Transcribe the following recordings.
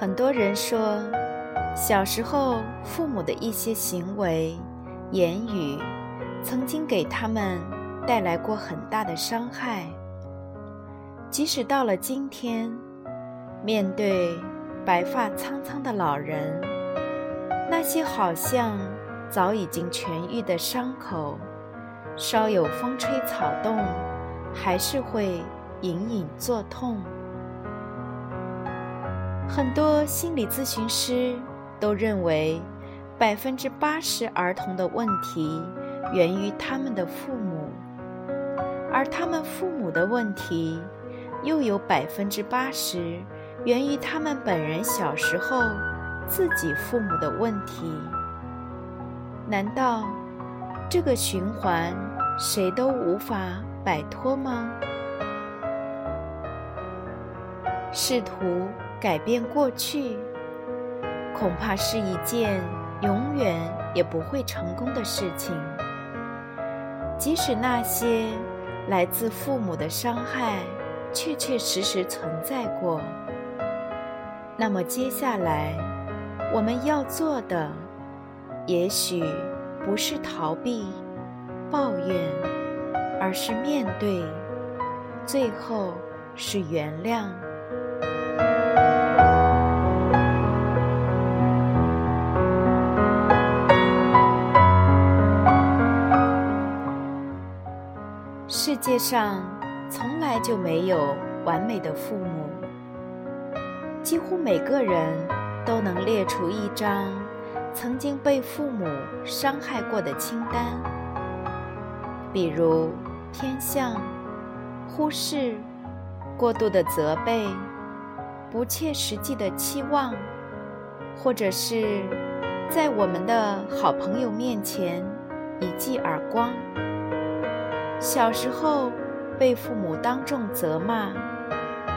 很多人说，小时候父母的一些行为、言语，曾经给他们带来过很大的伤害。即使到了今天，面对白发苍苍的老人，那些好像早已经痊愈的伤口，稍有风吹草动，还是会隐隐作痛。很多心理咨询师都认为，百分之八十儿童的问题源于他们的父母，而他们父母的问题又有百分之八十源于他们本人小时候自己父母的问题。难道这个循环谁都无法摆脱吗？试图。改变过去，恐怕是一件永远也不会成功的事情。即使那些来自父母的伤害确确实实存在过，那么接下来我们要做的，也许不是逃避、抱怨，而是面对，最后是原谅。世界上从来就没有完美的父母，几乎每个人都能列出一张曾经被父母伤害过的清单，比如偏向、忽视、过度的责备、不切实际的期望，或者是在我们的好朋友面前一记耳光。小时候被父母当众责骂，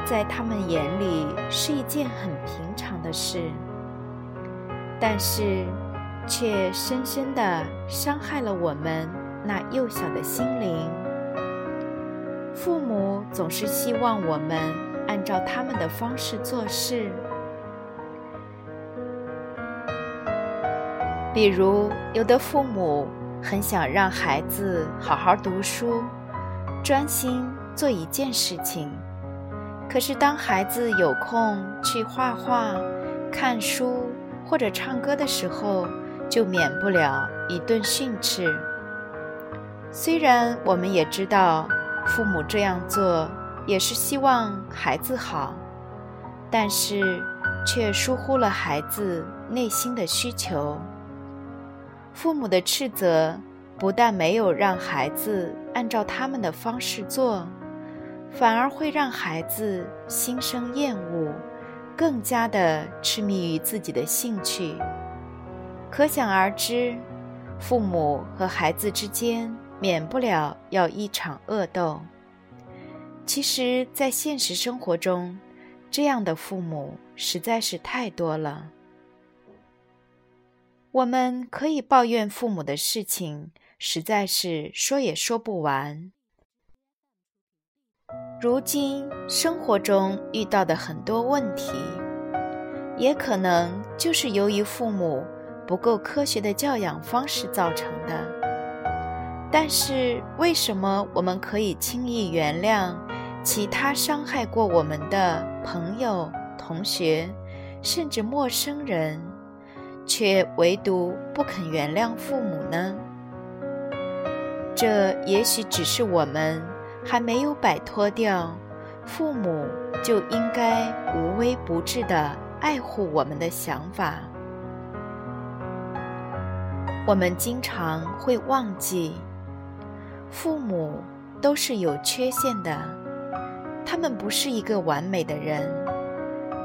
在他们眼里是一件很平常的事，但是却深深的伤害了我们那幼小的心灵。父母总是希望我们按照他们的方式做事，比如有的父母。很想让孩子好好读书，专心做一件事情。可是当孩子有空去画画、看书或者唱歌的时候，就免不了一顿训斥。虽然我们也知道父母这样做也是希望孩子好，但是却疏忽了孩子内心的需求。父母的斥责不但没有让孩子按照他们的方式做，反而会让孩子心生厌恶，更加的痴迷于自己的兴趣。可想而知，父母和孩子之间免不了要一场恶斗。其实，在现实生活中，这样的父母实在是太多了。我们可以抱怨父母的事情，实在是说也说不完。如今生活中遇到的很多问题，也可能就是由于父母不够科学的教养方式造成的。但是，为什么我们可以轻易原谅其他伤害过我们的朋友、同学，甚至陌生人？却唯独不肯原谅父母呢？这也许只是我们还没有摆脱掉父母就应该无微不至的爱护我们的想法。我们经常会忘记，父母都是有缺陷的，他们不是一个完美的人，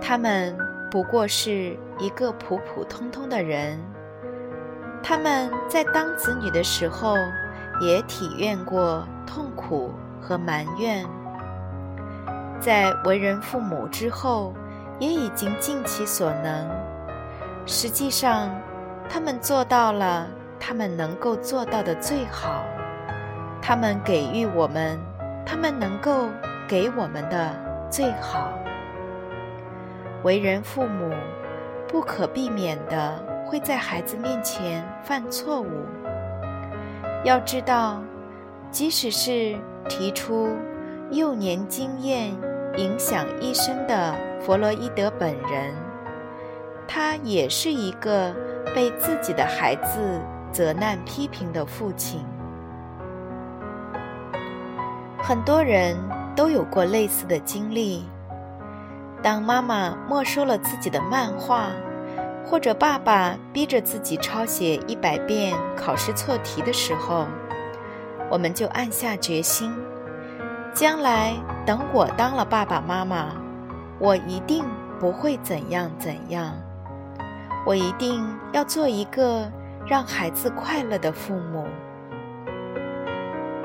他们不过是一个普普通通的人。他们在当子女的时候，也体验过痛苦和埋怨；在为人父母之后，也已经尽其所能。实际上，他们做到了他们能够做到的最好。他们给予我们他们能够给我们的最好。为人父母，不可避免的。会在孩子面前犯错误。要知道，即使是提出幼年经验影响一生的弗洛伊德本人，他也是一个被自己的孩子责难批评的父亲。很多人都有过类似的经历：当妈妈没收了自己的漫画。或者爸爸逼着自己抄写一百遍考试错题的时候，我们就暗下决心：将来等我当了爸爸妈妈，我一定不会怎样怎样，我一定要做一个让孩子快乐的父母。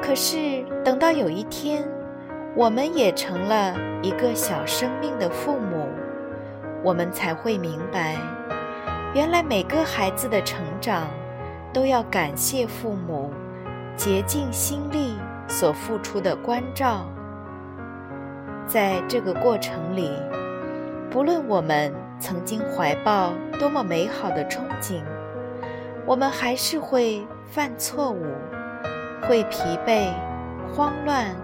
可是等到有一天，我们也成了一个小生命的父母，我们才会明白。原来每个孩子的成长，都要感谢父母竭尽心力所付出的关照。在这个过程里，不论我们曾经怀抱多么美好的憧憬，我们还是会犯错误，会疲惫、慌乱、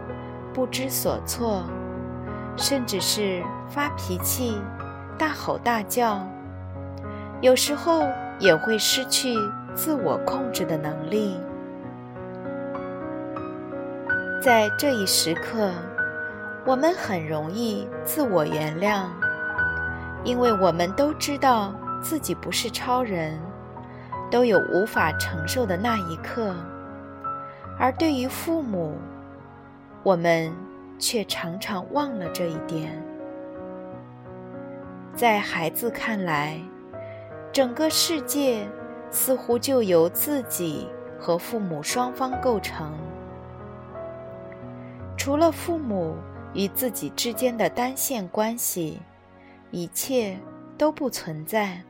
不知所措，甚至是发脾气、大吼大叫。有时候也会失去自我控制的能力，在这一时刻，我们很容易自我原谅，因为我们都知道自己不是超人，都有无法承受的那一刻。而对于父母，我们却常常忘了这一点，在孩子看来。整个世界似乎就由自己和父母双方构成，除了父母与自己之间的单线关系，一切都不存在。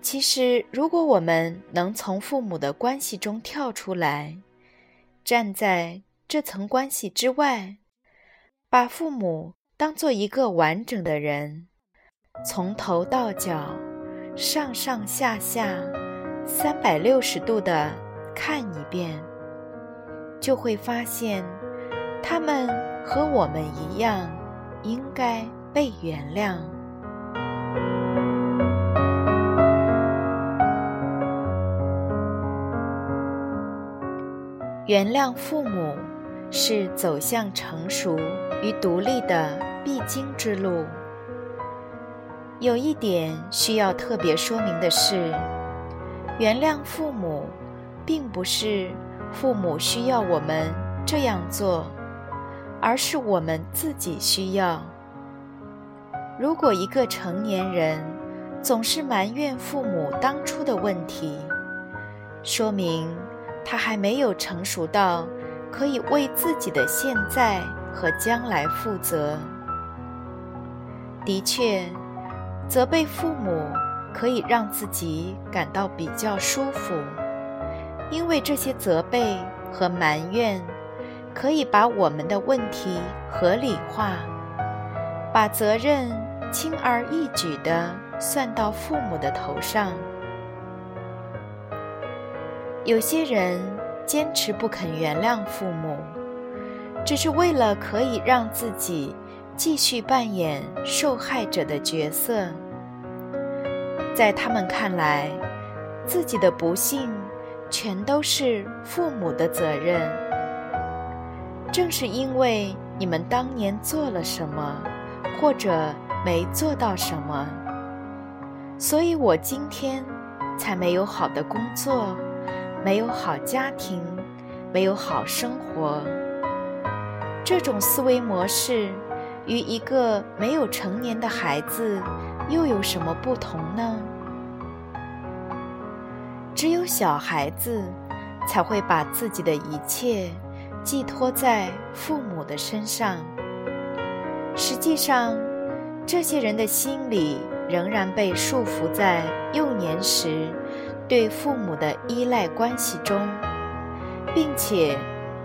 其实，如果我们能从父母的关系中跳出来，站在这层关系之外，把父母当做一个完整的人，从头到脚。上上下下，三百六十度的看一遍，就会发现，他们和我们一样，应该被原谅。原谅父母，是走向成熟与独立的必经之路。有一点需要特别说明的是，原谅父母，并不是父母需要我们这样做，而是我们自己需要。如果一个成年人总是埋怨父母当初的问题，说明他还没有成熟到可以为自己的现在和将来负责。的确。责备父母可以让自己感到比较舒服，因为这些责备和埋怨可以把我们的问题合理化，把责任轻而易举地算到父母的头上。有些人坚持不肯原谅父母，只是为了可以让自己。继续扮演受害者的角色，在他们看来，自己的不幸全都是父母的责任。正是因为你们当年做了什么，或者没做到什么，所以我今天才没有好的工作，没有好家庭，没有好生活。这种思维模式。与一个没有成年的孩子又有什么不同呢？只有小孩子才会把自己的一切寄托在父母的身上。实际上，这些人的心里仍然被束缚在幼年时对父母的依赖关系中，并且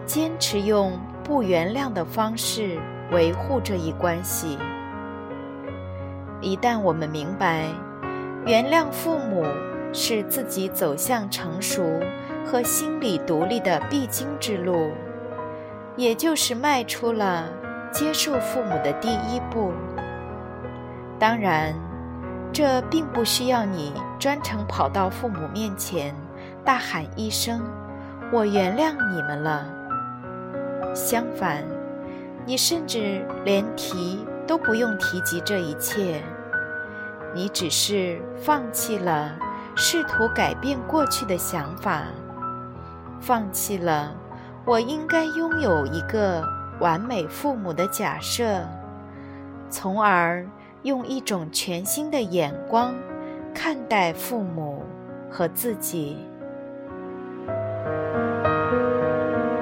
坚持用不原谅的方式维护这一关系。一旦我们明白，原谅父母是自己走向成熟和心理独立的必经之路，也就是迈出了接受父母的第一步。当然，这并不需要你专程跑到父母面前大喊一声“我原谅你们了”。相反，你甚至连提。都不用提及这一切，你只是放弃了试图改变过去的想法，放弃了我应该拥有一个完美父母的假设，从而用一种全新的眼光看待父母和自己。